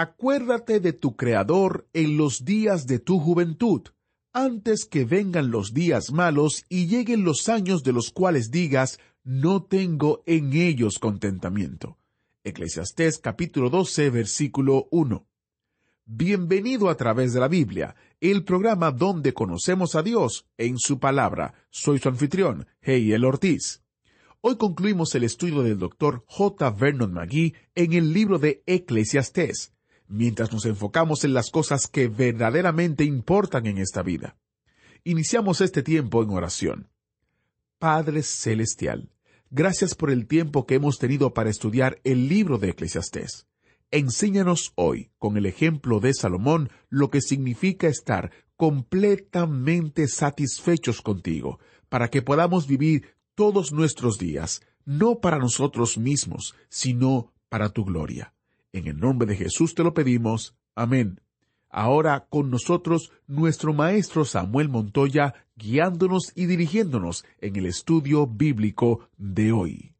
Acuérdate de tu Creador en los días de tu juventud, antes que vengan los días malos y lleguen los años de los cuales digas, no tengo en ellos contentamiento. Eclesiastés capítulo 12, versículo 1. Bienvenido a través de la Biblia, el programa donde conocemos a Dios en su palabra. Soy su anfitrión, Heiel Ortiz. Hoy concluimos el estudio del Dr. J. Vernon McGee en el libro de Eclesiastés, mientras nos enfocamos en las cosas que verdaderamente importan en esta vida. Iniciamos este tiempo en oración. Padre Celestial, gracias por el tiempo que hemos tenido para estudiar el libro de Eclesiastés. Enséñanos hoy, con el ejemplo de Salomón, lo que significa estar completamente satisfechos contigo, para que podamos vivir todos nuestros días, no para nosotros mismos, sino para tu gloria. En el nombre de Jesús te lo pedimos. Amén. Ahora con nosotros nuestro maestro Samuel Montoya, guiándonos y dirigiéndonos en el estudio bíblico de hoy.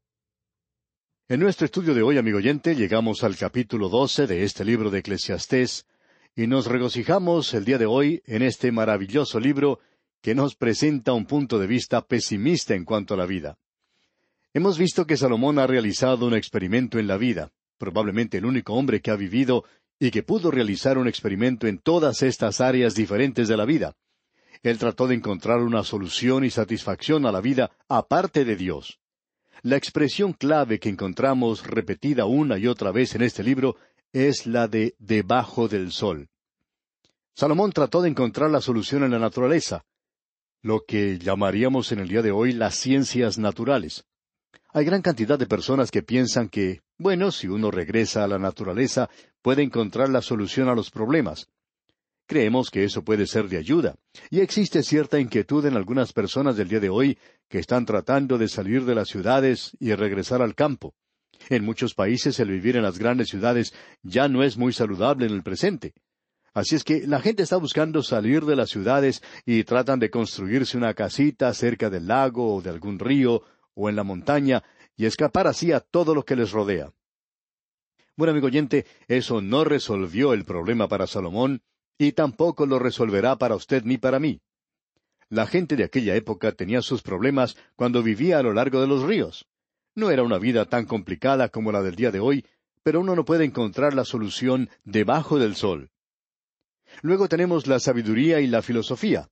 En nuestro estudio de hoy, amigo oyente, llegamos al capítulo 12 de este libro de Eclesiastés y nos regocijamos el día de hoy en este maravilloso libro que nos presenta un punto de vista pesimista en cuanto a la vida. Hemos visto que Salomón ha realizado un experimento en la vida, probablemente el único hombre que ha vivido y que pudo realizar un experimento en todas estas áreas diferentes de la vida. Él trató de encontrar una solución y satisfacción a la vida aparte de Dios. La expresión clave que encontramos repetida una y otra vez en este libro es la de debajo del sol. Salomón trató de encontrar la solución en la naturaleza, lo que llamaríamos en el día de hoy las ciencias naturales. Hay gran cantidad de personas que piensan que, bueno, si uno regresa a la naturaleza, puede encontrar la solución a los problemas. Creemos que eso puede ser de ayuda, y existe cierta inquietud en algunas personas del día de hoy que están tratando de salir de las ciudades y regresar al campo. En muchos países el vivir en las grandes ciudades ya no es muy saludable en el presente. Así es que la gente está buscando salir de las ciudades y tratan de construirse una casita cerca del lago o de algún río o en la montaña y escapar así a todo lo que les rodea. Bueno, amigo oyente, eso no resolvió el problema para Salomón y tampoco lo resolverá para usted ni para mí. La gente de aquella época tenía sus problemas cuando vivía a lo largo de los ríos. No era una vida tan complicada como la del día de hoy, pero uno no puede encontrar la solución debajo del sol. Luego tenemos la sabiduría y la filosofía.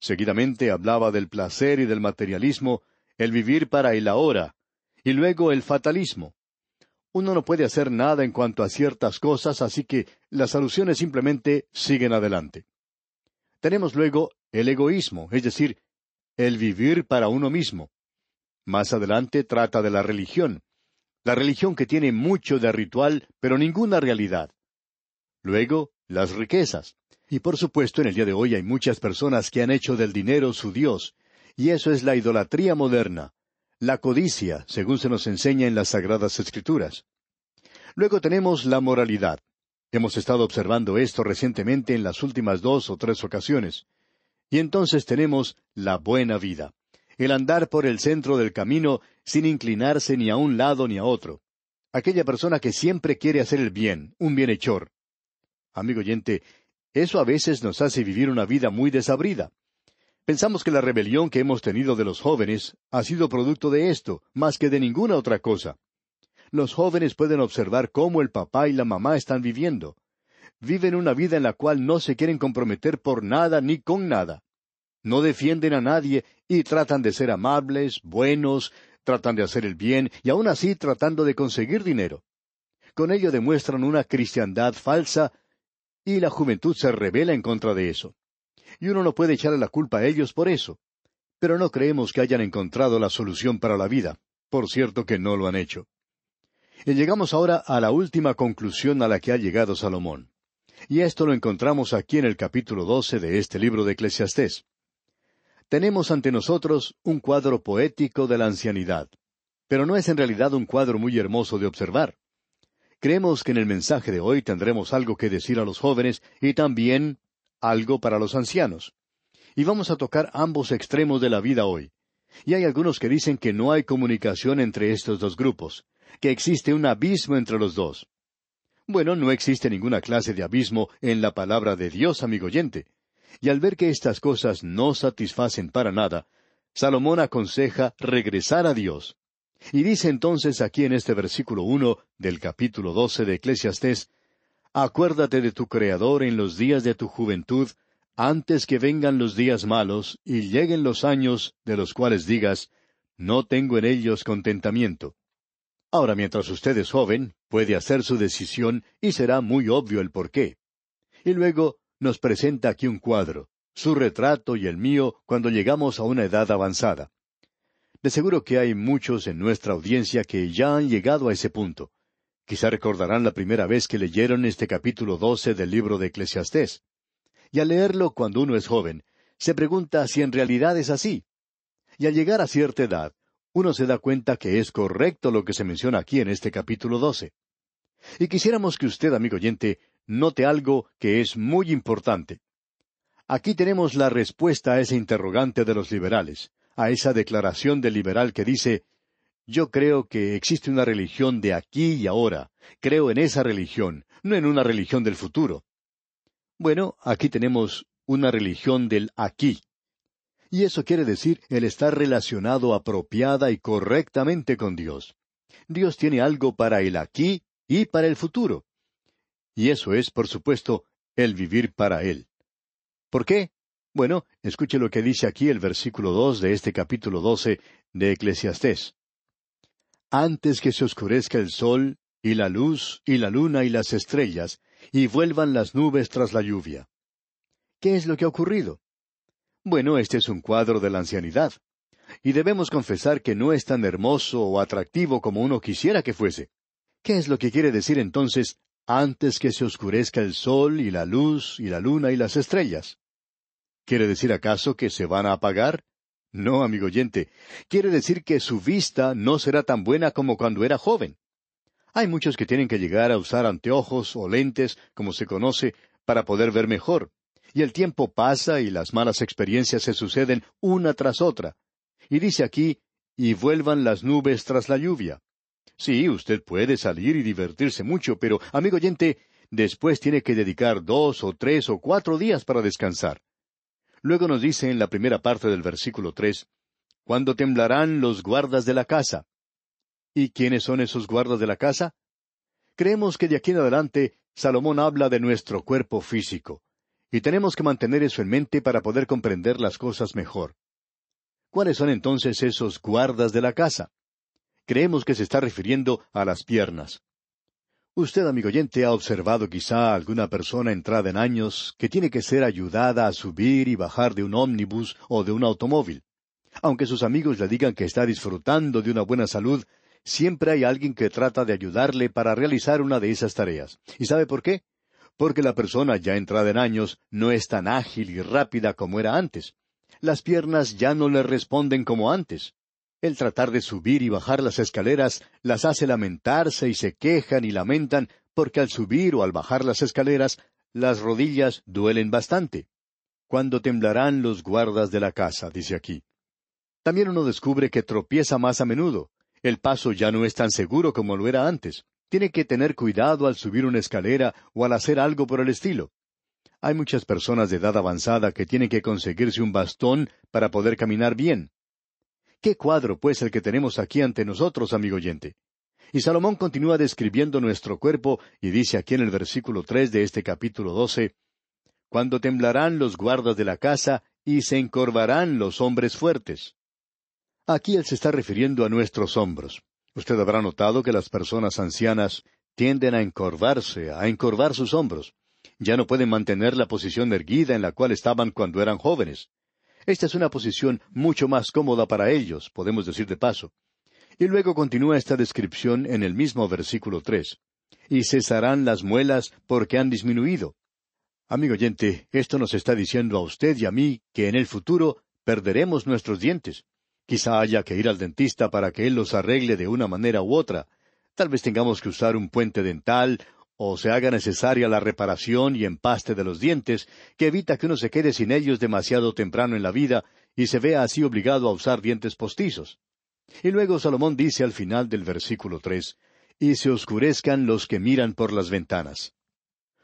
Seguidamente hablaba del placer y del materialismo, el vivir para el ahora, y luego el fatalismo. Uno no puede hacer nada en cuanto a ciertas cosas, así que las soluciones simplemente siguen adelante. Tenemos luego el egoísmo, es decir, el vivir para uno mismo. Más adelante trata de la religión, la religión que tiene mucho de ritual, pero ninguna realidad. Luego, las riquezas. Y por supuesto, en el día de hoy hay muchas personas que han hecho del dinero su Dios, y eso es la idolatría moderna, la codicia, según se nos enseña en las Sagradas Escrituras. Luego tenemos la moralidad. Hemos estado observando esto recientemente en las últimas dos o tres ocasiones. Y entonces tenemos la buena vida, el andar por el centro del camino sin inclinarse ni a un lado ni a otro. Aquella persona que siempre quiere hacer el bien, un bienhechor. Amigo oyente, eso a veces nos hace vivir una vida muy desabrida. Pensamos que la rebelión que hemos tenido de los jóvenes ha sido producto de esto, más que de ninguna otra cosa. Los jóvenes pueden observar cómo el papá y la mamá están viviendo. Viven una vida en la cual no se quieren comprometer por nada ni con nada. No defienden a nadie y tratan de ser amables, buenos, tratan de hacer el bien y aún así tratando de conseguir dinero. Con ello demuestran una cristiandad falsa y la juventud se revela en contra de eso y uno no puede echarle la culpa a ellos por eso. Pero no creemos que hayan encontrado la solución para la vida. Por cierto que no lo han hecho. Y llegamos ahora a la última conclusión a la que ha llegado Salomón. Y esto lo encontramos aquí en el capítulo doce de este libro de Eclesiastés. Tenemos ante nosotros un cuadro poético de la ancianidad, pero no es en realidad un cuadro muy hermoso de observar. Creemos que en el mensaje de hoy tendremos algo que decir a los jóvenes y también algo para los ancianos. Y vamos a tocar ambos extremos de la vida hoy. Y hay algunos que dicen que no hay comunicación entre estos dos grupos, que existe un abismo entre los dos. Bueno, no existe ninguna clase de abismo en la palabra de Dios, amigo oyente. Y al ver que estas cosas no satisfacen para nada, Salomón aconseja regresar a Dios. Y dice entonces aquí en este versículo uno del capítulo doce de Eclesiastés, Acuérdate de tu Creador en los días de tu juventud, antes que vengan los días malos y lleguen los años de los cuales digas, no tengo en ellos contentamiento. Ahora, mientras usted es joven, puede hacer su decisión y será muy obvio el por qué. Y luego nos presenta aquí un cuadro, su retrato y el mío cuando llegamos a una edad avanzada. De seguro que hay muchos en nuestra audiencia que ya han llegado a ese punto. Quizá recordarán la primera vez que leyeron este capítulo doce del libro de Eclesiastés. Y al leerlo cuando uno es joven, se pregunta si en realidad es así. Y al llegar a cierta edad, uno se da cuenta que es correcto lo que se menciona aquí en este capítulo doce. Y quisiéramos que usted, amigo oyente, note algo que es muy importante. Aquí tenemos la respuesta a ese interrogante de los liberales, a esa declaración del liberal que dice yo creo que existe una religión de aquí y ahora. Creo en esa religión, no en una religión del futuro. Bueno, aquí tenemos una religión del aquí. Y eso quiere decir el estar relacionado apropiada y correctamente con Dios. Dios tiene algo para el aquí y para el futuro. Y eso es, por supuesto, el vivir para Él. ¿Por qué? Bueno, escuche lo que dice aquí el versículo dos de este capítulo doce de Eclesiastés antes que se oscurezca el sol, y la luz, y la luna, y las estrellas, y vuelvan las nubes tras la lluvia. ¿Qué es lo que ha ocurrido? Bueno, este es un cuadro de la ancianidad. Y debemos confesar que no es tan hermoso o atractivo como uno quisiera que fuese. ¿Qué es lo que quiere decir entonces antes que se oscurezca el sol y la luz y la luna y las estrellas? ¿Quiere decir acaso que se van a apagar? No, amigo oyente, quiere decir que su vista no será tan buena como cuando era joven. Hay muchos que tienen que llegar a usar anteojos o lentes, como se conoce, para poder ver mejor. Y el tiempo pasa y las malas experiencias se suceden una tras otra. Y dice aquí, y vuelvan las nubes tras la lluvia. Sí, usted puede salir y divertirse mucho, pero, amigo oyente, después tiene que dedicar dos o tres o cuatro días para descansar. Luego nos dice en la primera parte del versículo tres, Cuando temblarán los guardas de la casa. ¿Y quiénes son esos guardas de la casa? Creemos que de aquí en adelante Salomón habla de nuestro cuerpo físico, y tenemos que mantener eso en mente para poder comprender las cosas mejor. ¿Cuáles son entonces esos guardas de la casa? Creemos que se está refiriendo a las piernas. Usted, amigo oyente, ha observado quizá alguna persona entrada en años que tiene que ser ayudada a subir y bajar de un ómnibus o de un automóvil. Aunque sus amigos le digan que está disfrutando de una buena salud, siempre hay alguien que trata de ayudarle para realizar una de esas tareas. ¿Y sabe por qué? Porque la persona ya entrada en años no es tan ágil y rápida como era antes. Las piernas ya no le responden como antes. El tratar de subir y bajar las escaleras las hace lamentarse y se quejan y lamentan porque al subir o al bajar las escaleras las rodillas duelen bastante. Cuando temblarán los guardas de la casa, dice aquí. También uno descubre que tropieza más a menudo. El paso ya no es tan seguro como lo era antes. Tiene que tener cuidado al subir una escalera o al hacer algo por el estilo. Hay muchas personas de edad avanzada que tienen que conseguirse un bastón para poder caminar bien. ¿Qué cuadro, pues, el que tenemos aquí ante nosotros, amigo oyente? Y Salomón continúa describiendo nuestro cuerpo y dice aquí en el versículo tres de este capítulo doce Cuando temblarán los guardas de la casa y se encorvarán los hombres fuertes. Aquí él se está refiriendo a nuestros hombros. Usted habrá notado que las personas ancianas tienden a encorvarse, a encorvar sus hombros. Ya no pueden mantener la posición erguida en la cual estaban cuando eran jóvenes. Esta es una posición mucho más cómoda para ellos, podemos decir de paso. Y luego continúa esta descripción en el mismo versículo tres. Y cesarán las muelas porque han disminuido. Amigo oyente, esto nos está diciendo a usted y a mí que en el futuro perderemos nuestros dientes. Quizá haya que ir al dentista para que él los arregle de una manera u otra. Tal vez tengamos que usar un puente dental o se haga necesaria la reparación y empaste de los dientes, que evita que uno se quede sin ellos demasiado temprano en la vida y se vea así obligado a usar dientes postizos. Y luego Salomón dice al final del versículo tres, y se oscurezcan los que miran por las ventanas.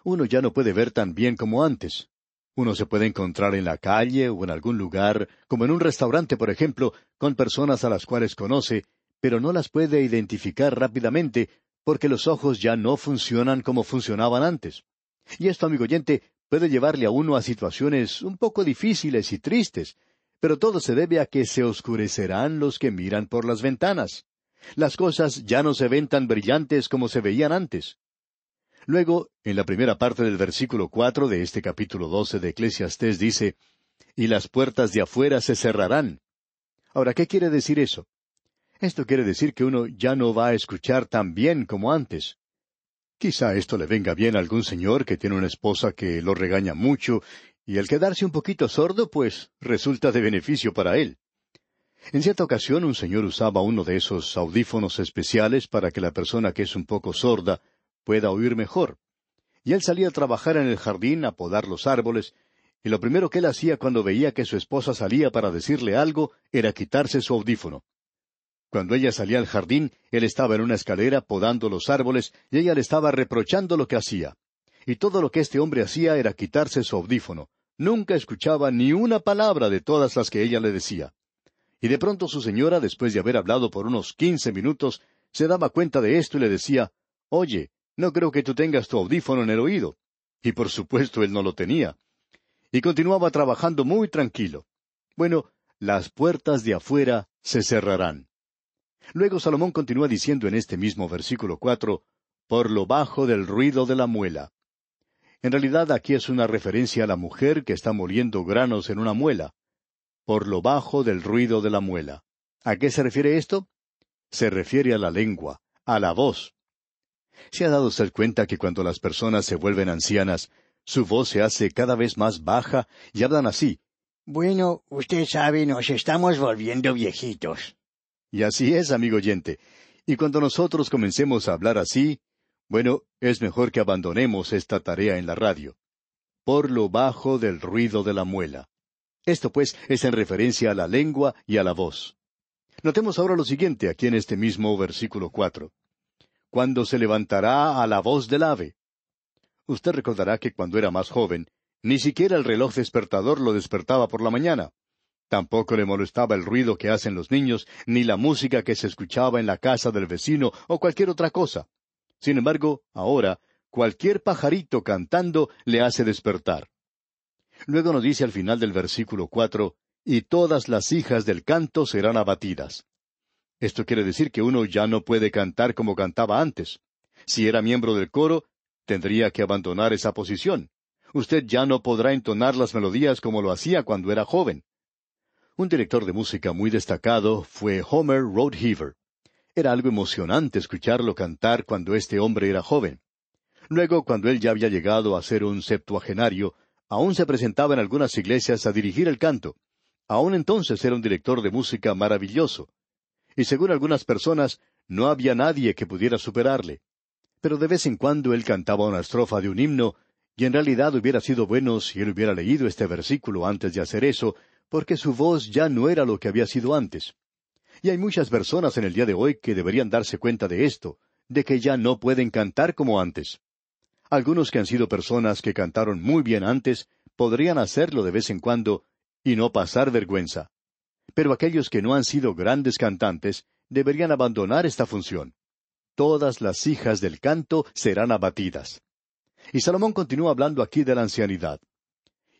Uno ya no puede ver tan bien como antes. Uno se puede encontrar en la calle o en algún lugar, como en un restaurante, por ejemplo, con personas a las cuales conoce, pero no las puede identificar rápidamente porque los ojos ya no funcionan como funcionaban antes. Y esto, amigo oyente, puede llevarle a uno a situaciones un poco difíciles y tristes, pero todo se debe a que se oscurecerán los que miran por las ventanas. Las cosas ya no se ven tan brillantes como se veían antes. Luego, en la primera parte del versículo cuatro de este capítulo doce de Eclesiastés dice, y las puertas de afuera se cerrarán. Ahora, ¿qué quiere decir eso? Esto quiere decir que uno ya no va a escuchar tan bien como antes. Quizá esto le venga bien a algún señor que tiene una esposa que lo regaña mucho y el quedarse un poquito sordo, pues, resulta de beneficio para él. En cierta ocasión un señor usaba uno de esos audífonos especiales para que la persona que es un poco sorda pueda oír mejor. Y él salía a trabajar en el jardín a podar los árboles, y lo primero que él hacía cuando veía que su esposa salía para decirle algo era quitarse su audífono. Cuando ella salía al jardín, él estaba en una escalera podando los árboles y ella le estaba reprochando lo que hacía. Y todo lo que este hombre hacía era quitarse su audífono, Nunca escuchaba ni una palabra de todas las que ella le decía. Y de pronto su señora, después de haber hablado por unos quince minutos, se daba cuenta de esto y le decía, Oye, no creo que tú tengas tu audífono en el oído. Y por supuesto él no lo tenía. Y continuaba trabajando muy tranquilo. Bueno, las puertas de afuera se cerrarán. Luego Salomón continúa diciendo en este mismo versículo cuatro, por lo bajo del ruido de la muela. En realidad aquí es una referencia a la mujer que está moliendo granos en una muela, por lo bajo del ruido de la muela. ¿A qué se refiere esto? Se refiere a la lengua, a la voz. ¿Se ha dado usted cuenta que cuando las personas se vuelven ancianas, su voz se hace cada vez más baja y hablan así? Bueno, usted sabe, nos estamos volviendo viejitos. Y así es, amigo oyente. Y cuando nosotros comencemos a hablar así, bueno, es mejor que abandonemos esta tarea en la radio. Por lo bajo del ruido de la muela. Esto, pues, es en referencia a la lengua y a la voz. Notemos ahora lo siguiente aquí en este mismo versículo cuatro. Cuando se levantará a la voz del ave. Usted recordará que cuando era más joven, ni siquiera el reloj despertador lo despertaba por la mañana. Tampoco le molestaba el ruido que hacen los niños, ni la música que se escuchaba en la casa del vecino o cualquier otra cosa. Sin embargo, ahora, cualquier pajarito cantando le hace despertar. Luego nos dice al final del versículo cuatro, y todas las hijas del canto serán abatidas. Esto quiere decir que uno ya no puede cantar como cantaba antes. Si era miembro del coro, tendría que abandonar esa posición. Usted ya no podrá entonar las melodías como lo hacía cuando era joven. Un director de música muy destacado fue Homer Roadheaver. Era algo emocionante escucharlo cantar cuando este hombre era joven. Luego, cuando él ya había llegado a ser un septuagenario, aún se presentaba en algunas iglesias a dirigir el canto. Aún entonces era un director de música maravilloso. y según algunas personas, no había nadie que pudiera superarle. Pero de vez en cuando él cantaba una estrofa de un himno, y en realidad hubiera sido bueno si él hubiera leído este versículo antes de hacer eso, porque su voz ya no era lo que había sido antes. Y hay muchas personas en el día de hoy que deberían darse cuenta de esto, de que ya no pueden cantar como antes. Algunos que han sido personas que cantaron muy bien antes, podrían hacerlo de vez en cuando y no pasar vergüenza. Pero aquellos que no han sido grandes cantantes deberían abandonar esta función. Todas las hijas del canto serán abatidas. Y Salomón continúa hablando aquí de la ancianidad.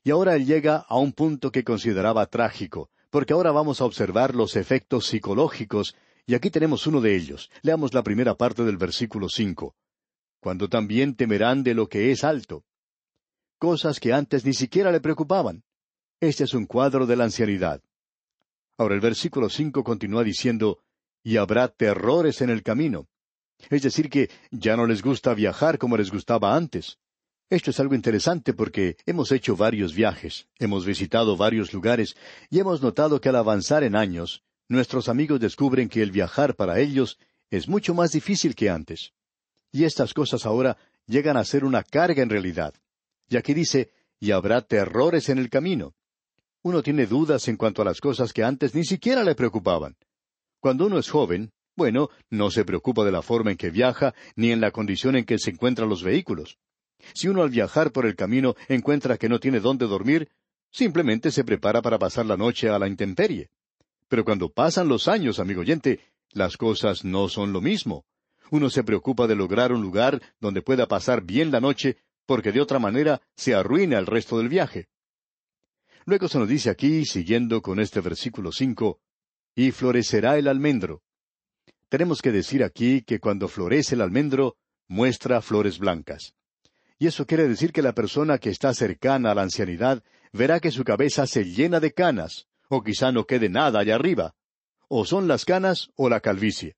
Y ahora él llega a un punto que consideraba trágico, porque ahora vamos a observar los efectos psicológicos, y aquí tenemos uno de ellos. Leamos la primera parte del versículo cinco. Cuando también temerán de lo que es alto. Cosas que antes ni siquiera le preocupaban. Este es un cuadro de la ancianidad. Ahora el versículo cinco continúa diciendo, y habrá terrores en el camino. Es decir, que ya no les gusta viajar como les gustaba antes. Esto es algo interesante porque hemos hecho varios viajes, hemos visitado varios lugares y hemos notado que al avanzar en años, nuestros amigos descubren que el viajar para ellos es mucho más difícil que antes. Y estas cosas ahora llegan a ser una carga en realidad. Y aquí dice, y habrá terrores en el camino. Uno tiene dudas en cuanto a las cosas que antes ni siquiera le preocupaban. Cuando uno es joven, bueno, no se preocupa de la forma en que viaja ni en la condición en que se encuentran los vehículos. Si uno al viajar por el camino encuentra que no tiene dónde dormir, simplemente se prepara para pasar la noche a la intemperie. Pero cuando pasan los años, amigo oyente, las cosas no son lo mismo. Uno se preocupa de lograr un lugar donde pueda pasar bien la noche, porque de otra manera se arruina el resto del viaje. Luego se nos dice aquí, siguiendo con este versículo cinco, y florecerá el almendro. Tenemos que decir aquí que cuando florece el almendro, muestra flores blancas. Y eso quiere decir que la persona que está cercana a la ancianidad verá que su cabeza se llena de canas, o quizá no quede nada allá arriba. O son las canas o la calvicie.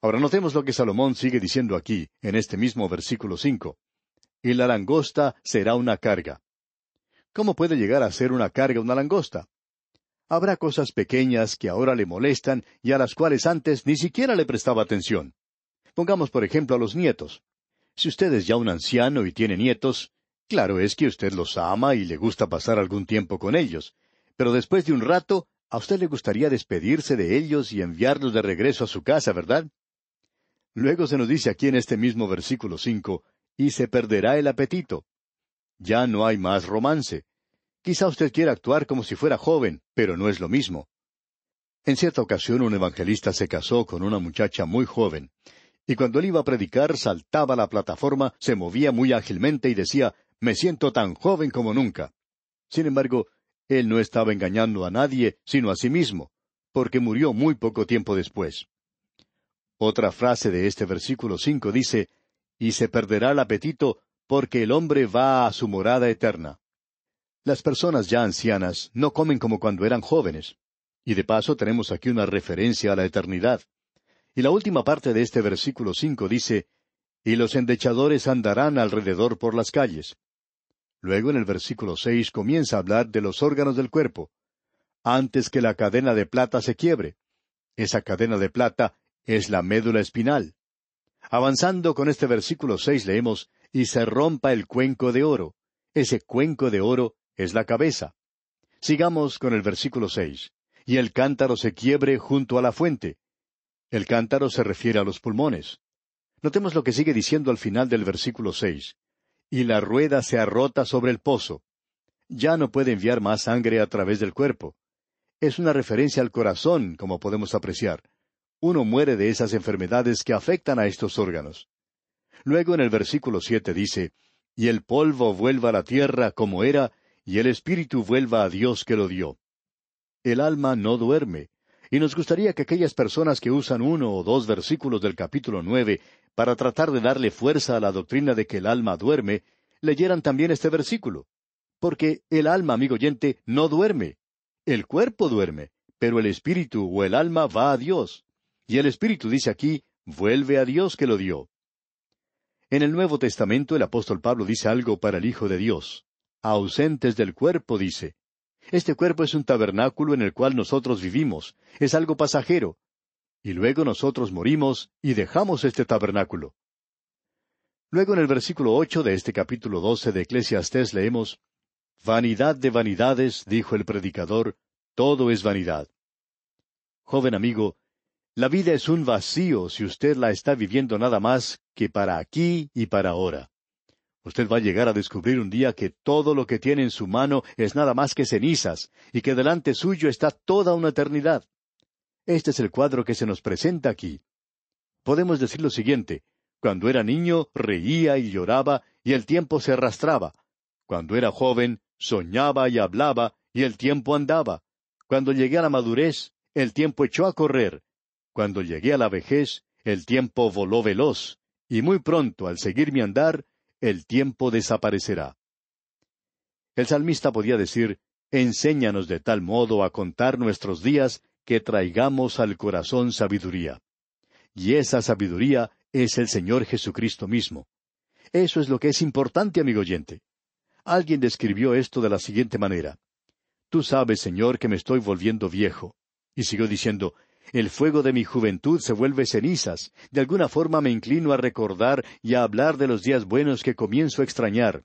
Ahora notemos lo que Salomón sigue diciendo aquí, en este mismo versículo cinco. Y la langosta será una carga. ¿Cómo puede llegar a ser una carga una langosta? Habrá cosas pequeñas que ahora le molestan y a las cuales antes ni siquiera le prestaba atención. Pongamos por ejemplo a los nietos. Si usted es ya un anciano y tiene nietos, claro es que usted los ama y le gusta pasar algún tiempo con ellos, pero después de un rato, a usted le gustaría despedirse de ellos y enviarlos de regreso a su casa, ¿verdad? Luego se nos dice aquí en este mismo versículo cinco, y se perderá el apetito. Ya no hay más romance. Quizá usted quiera actuar como si fuera joven, pero no es lo mismo. En cierta ocasión un evangelista se casó con una muchacha muy joven, y cuando él iba a predicar saltaba la plataforma, se movía muy ágilmente y decía, Me siento tan joven como nunca. Sin embargo, él no estaba engañando a nadie, sino a sí mismo, porque murió muy poco tiempo después. Otra frase de este versículo cinco dice, Y se perderá el apetito porque el hombre va a su morada eterna. Las personas ya ancianas no comen como cuando eran jóvenes. Y de paso tenemos aquí una referencia a la eternidad. Y la última parte de este versículo cinco dice, Y los endechadores andarán alrededor por las calles. Luego en el versículo seis comienza a hablar de los órganos del cuerpo. Antes que la cadena de plata se quiebre. Esa cadena de plata es la médula espinal. Avanzando con este versículo seis leemos, y se rompa el cuenco de oro. Ese cuenco de oro es la cabeza. Sigamos con el versículo seis. Y el cántaro se quiebre junto a la fuente. El cántaro se refiere a los pulmones. Notemos lo que sigue diciendo al final del versículo seis. Y la rueda se arrota sobre el pozo. Ya no puede enviar más sangre a través del cuerpo. Es una referencia al corazón, como podemos apreciar. Uno muere de esas enfermedades que afectan a estos órganos. Luego en el versículo siete dice, Y el polvo vuelva a la tierra como era, y el espíritu vuelva a Dios que lo dio. El alma no duerme, y nos gustaría que aquellas personas que usan uno o dos versículos del capítulo nueve para tratar de darle fuerza a la doctrina de que el alma duerme, leyeran también este versículo. Porque el alma, amigo oyente, no duerme. El cuerpo duerme, pero el espíritu o el alma va a Dios. Y el espíritu dice aquí, vuelve a Dios que lo dio. En el Nuevo Testamento el apóstol Pablo dice algo para el Hijo de Dios. Ausentes del cuerpo, dice. Este cuerpo es un tabernáculo en el cual nosotros vivimos, es algo pasajero. y luego nosotros morimos y dejamos este tabernáculo. Luego en el versículo ocho de este capítulo doce de Eclesiastés leemos Vanidad de vanidades, dijo el predicador, todo es vanidad. Joven amigo, la vida es un vacío si usted la está viviendo nada más que para aquí y para ahora. Usted va a llegar a descubrir un día que todo lo que tiene en su mano es nada más que cenizas, y que delante suyo está toda una eternidad. Este es el cuadro que se nos presenta aquí. Podemos decir lo siguiente, cuando era niño reía y lloraba, y el tiempo se arrastraba. Cuando era joven, soñaba y hablaba, y el tiempo andaba. Cuando llegué a la madurez, el tiempo echó a correr. Cuando llegué a la vejez, el tiempo voló veloz, y muy pronto, al seguir mi andar, el tiempo desaparecerá. El salmista podía decir, Enséñanos de tal modo a contar nuestros días que traigamos al corazón sabiduría. Y esa sabiduría es el Señor Jesucristo mismo. Eso es lo que es importante, amigo oyente. Alguien describió esto de la siguiente manera. Tú sabes, Señor, que me estoy volviendo viejo. Y siguió diciendo, el fuego de mi juventud se vuelve cenizas. De alguna forma me inclino a recordar y a hablar de los días buenos que comienzo a extrañar.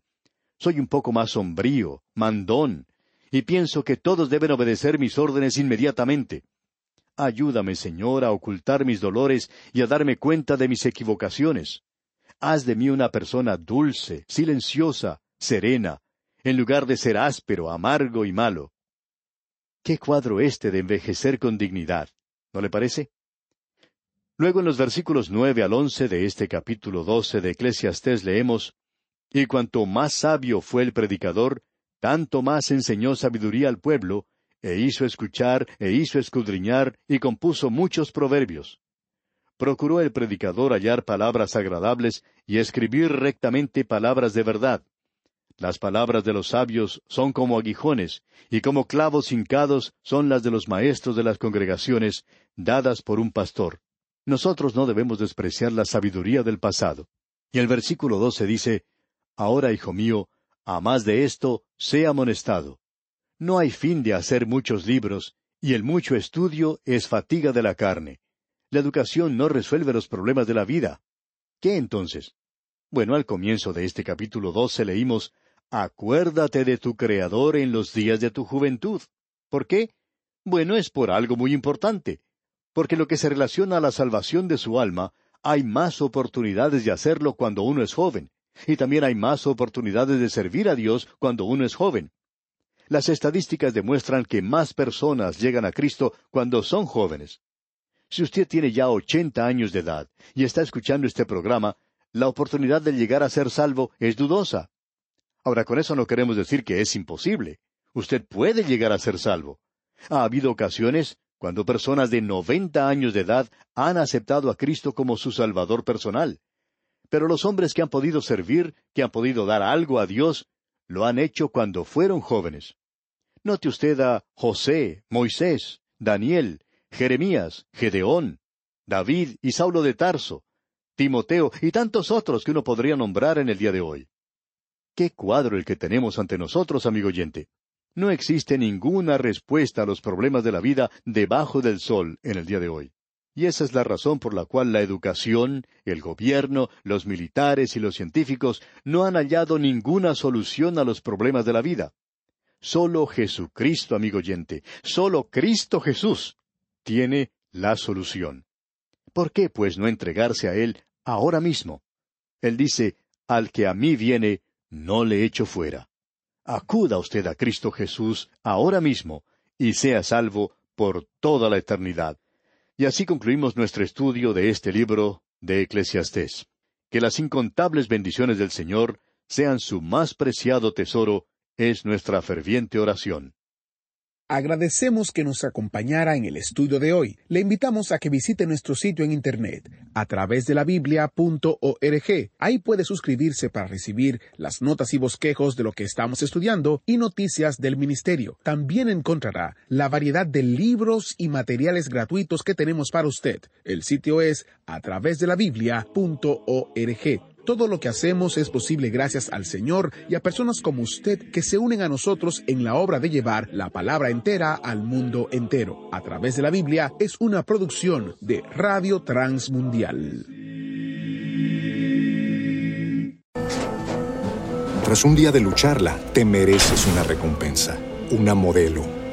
Soy un poco más sombrío, mandón, y pienso que todos deben obedecer mis órdenes inmediatamente. Ayúdame, Señor, a ocultar mis dolores y a darme cuenta de mis equivocaciones. Haz de mí una persona dulce, silenciosa, serena, en lugar de ser áspero, amargo y malo. Qué cuadro este de envejecer con dignidad. ¿No le parece? Luego en los versículos nueve al once de este capítulo doce de Eclesiastés leemos Y cuanto más sabio fue el predicador, tanto más enseñó sabiduría al pueblo, e hizo escuchar, e hizo escudriñar, y compuso muchos proverbios. Procuró el predicador hallar palabras agradables y escribir rectamente palabras de verdad. Las palabras de los sabios son como aguijones, y como clavos hincados son las de los maestros de las congregaciones, dadas por un pastor. Nosotros no debemos despreciar la sabiduría del pasado. Y el versículo doce dice, Ahora, hijo mío, a más de esto, sea amonestado. No hay fin de hacer muchos libros, y el mucho estudio es fatiga de la carne. La educación no resuelve los problemas de la vida. ¿Qué entonces? Bueno, al comienzo de este capítulo doce leímos Acuérdate de tu Creador en los días de tu juventud. ¿Por qué? Bueno, es por algo muy importante. Porque lo que se relaciona a la salvación de su alma, hay más oportunidades de hacerlo cuando uno es joven, y también hay más oportunidades de servir a Dios cuando uno es joven. Las estadísticas demuestran que más personas llegan a Cristo cuando son jóvenes. Si usted tiene ya ochenta años de edad y está escuchando este programa, la oportunidad de llegar a ser salvo es dudosa. Ahora, con eso no queremos decir que es imposible. Usted puede llegar a ser salvo. Ha habido ocasiones cuando personas de noventa años de edad han aceptado a Cristo como su Salvador personal. Pero los hombres que han podido servir, que han podido dar algo a Dios, lo han hecho cuando fueron jóvenes. Note usted a José, Moisés, Daniel, Jeremías, Gedeón, David y Saulo de Tarso, Timoteo y tantos otros que uno podría nombrar en el día de hoy. Qué cuadro el que tenemos ante nosotros, amigo oyente. No existe ninguna respuesta a los problemas de la vida debajo del sol en el día de hoy. Y esa es la razón por la cual la educación, el gobierno, los militares y los científicos no han hallado ninguna solución a los problemas de la vida. Solo Jesucristo, amigo oyente, solo Cristo Jesús tiene la solución. ¿Por qué, pues, no entregarse a Él ahora mismo? Él dice, Al que a mí viene, no le echo fuera. Acuda usted a Cristo Jesús ahora mismo y sea salvo por toda la eternidad. Y así concluimos nuestro estudio de este libro de Eclesiastés. Que las incontables bendiciones del Señor sean su más preciado tesoro, es nuestra ferviente oración. Agradecemos que nos acompañara en el estudio de hoy. Le invitamos a que visite nuestro sitio en internet a través de la biblia.org. Ahí puede suscribirse para recibir las notas y bosquejos de lo que estamos estudiando y noticias del ministerio. También encontrará la variedad de libros y materiales gratuitos que tenemos para usted. El sitio es a través de la biblia.org. Todo lo que hacemos es posible gracias al Señor y a personas como usted que se unen a nosotros en la obra de llevar la palabra entera al mundo entero. A través de la Biblia es una producción de Radio Transmundial. Tras un día de lucharla, te mereces una recompensa, una modelo,